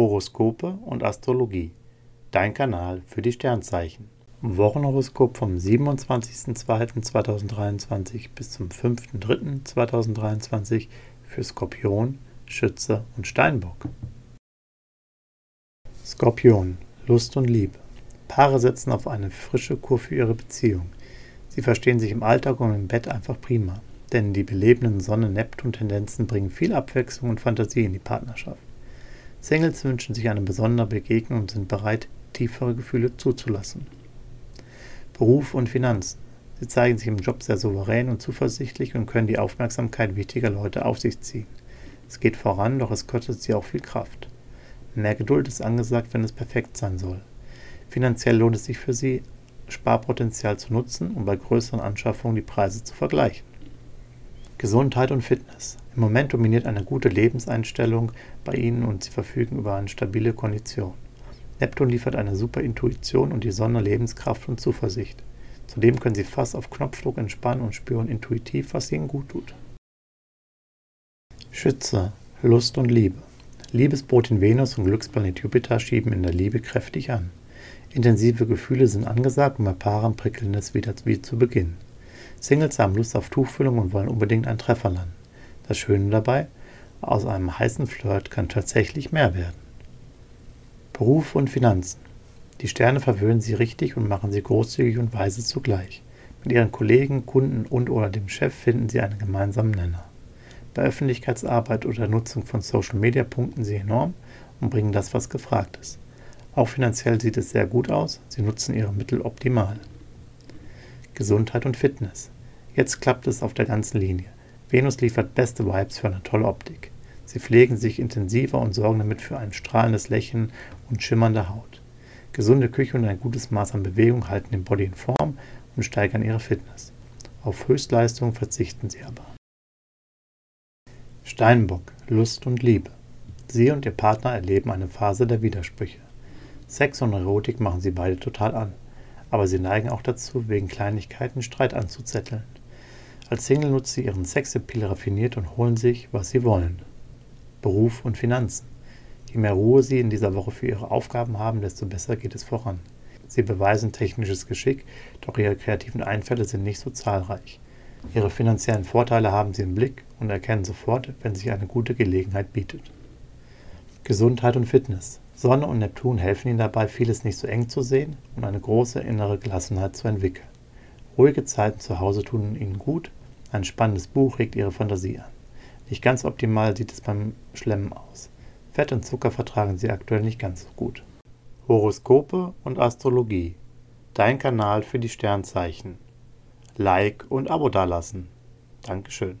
Horoskope und Astrologie. Dein Kanal für die Sternzeichen. Wochenhoroskop vom 27.02.2023 bis zum 5.03.2023 für Skorpion, Schütze und Steinbock. Skorpion, Lust und Liebe. Paare setzen auf eine frische Kur für ihre Beziehung. Sie verstehen sich im Alltag und im Bett einfach prima, denn die belebenden Sonne-Neptun-Tendenzen bringen viel Abwechslung und Fantasie in die Partnerschaft. Singles wünschen sich eine besondere Begegnung und sind bereit, tiefere Gefühle zuzulassen. Beruf und Finanzen. Sie zeigen sich im Job sehr souverän und zuversichtlich und können die Aufmerksamkeit wichtiger Leute auf sich ziehen. Es geht voran, doch es kostet sie auch viel Kraft. Mehr Geduld ist angesagt, wenn es perfekt sein soll. Finanziell lohnt es sich für sie, Sparpotenzial zu nutzen und bei größeren Anschaffungen die Preise zu vergleichen. Gesundheit und Fitness. Im Moment dominiert eine gute Lebenseinstellung bei Ihnen und Sie verfügen über eine stabile Kondition. Neptun liefert eine super Intuition und die Sonne Lebenskraft und Zuversicht. Zudem können Sie fast auf Knopfdruck entspannen und spüren intuitiv, was Ihnen gut tut. Schütze, Lust und Liebe. Liebesbotin Venus und Glücksplanet Jupiter schieben in der Liebe kräftig an. Intensive Gefühle sind angesagt und bei Paaren prickeln es wieder wie zu Beginn. Singles haben Lust auf Tuchfüllung und wollen unbedingt einen Treffer landen. Das Schöne dabei, aus einem heißen Flirt kann tatsächlich mehr werden. Beruf und Finanzen. Die Sterne verwöhnen sie richtig und machen sie großzügig und weise zugleich. Mit ihren Kollegen, Kunden und oder dem Chef finden sie einen gemeinsamen Nenner. Bei Öffentlichkeitsarbeit oder Nutzung von Social Media punkten sie enorm und bringen das, was gefragt ist. Auch finanziell sieht es sehr gut aus, sie nutzen ihre Mittel optimal. Gesundheit und Fitness. Jetzt klappt es auf der ganzen Linie. Venus liefert beste Vibes für eine tolle Optik. Sie pflegen sich intensiver und sorgen damit für ein strahlendes Lächeln und schimmernde Haut. Gesunde Küche und ein gutes Maß an Bewegung halten den Body in Form und steigern ihre Fitness. Auf Höchstleistung verzichten sie aber. Steinbock, Lust und Liebe. Sie und ihr Partner erleben eine Phase der Widersprüche. Sex und Erotik machen sie beide total an, aber sie neigen auch dazu, wegen Kleinigkeiten Streit anzuzetteln. Als Single nutzen sie ihren Sexappeal raffiniert und holen sich, was sie wollen. Beruf und Finanzen. Je mehr Ruhe sie in dieser Woche für ihre Aufgaben haben, desto besser geht es voran. Sie beweisen technisches Geschick, doch ihre kreativen Einfälle sind nicht so zahlreich. Ihre finanziellen Vorteile haben sie im Blick und erkennen sofort, wenn sich eine gute Gelegenheit bietet. Gesundheit und Fitness. Sonne und Neptun helfen ihnen dabei, vieles nicht so eng zu sehen und eine große innere Gelassenheit zu entwickeln. Ruhige Zeiten zu Hause tun ihnen gut ein spannendes Buch regt ihre Fantasie an. Nicht ganz optimal sieht es beim Schlemmen aus. Fett und Zucker vertragen sie aktuell nicht ganz so gut. Horoskope und Astrologie. Dein Kanal für die Sternzeichen. Like und Abo dalassen. Dankeschön.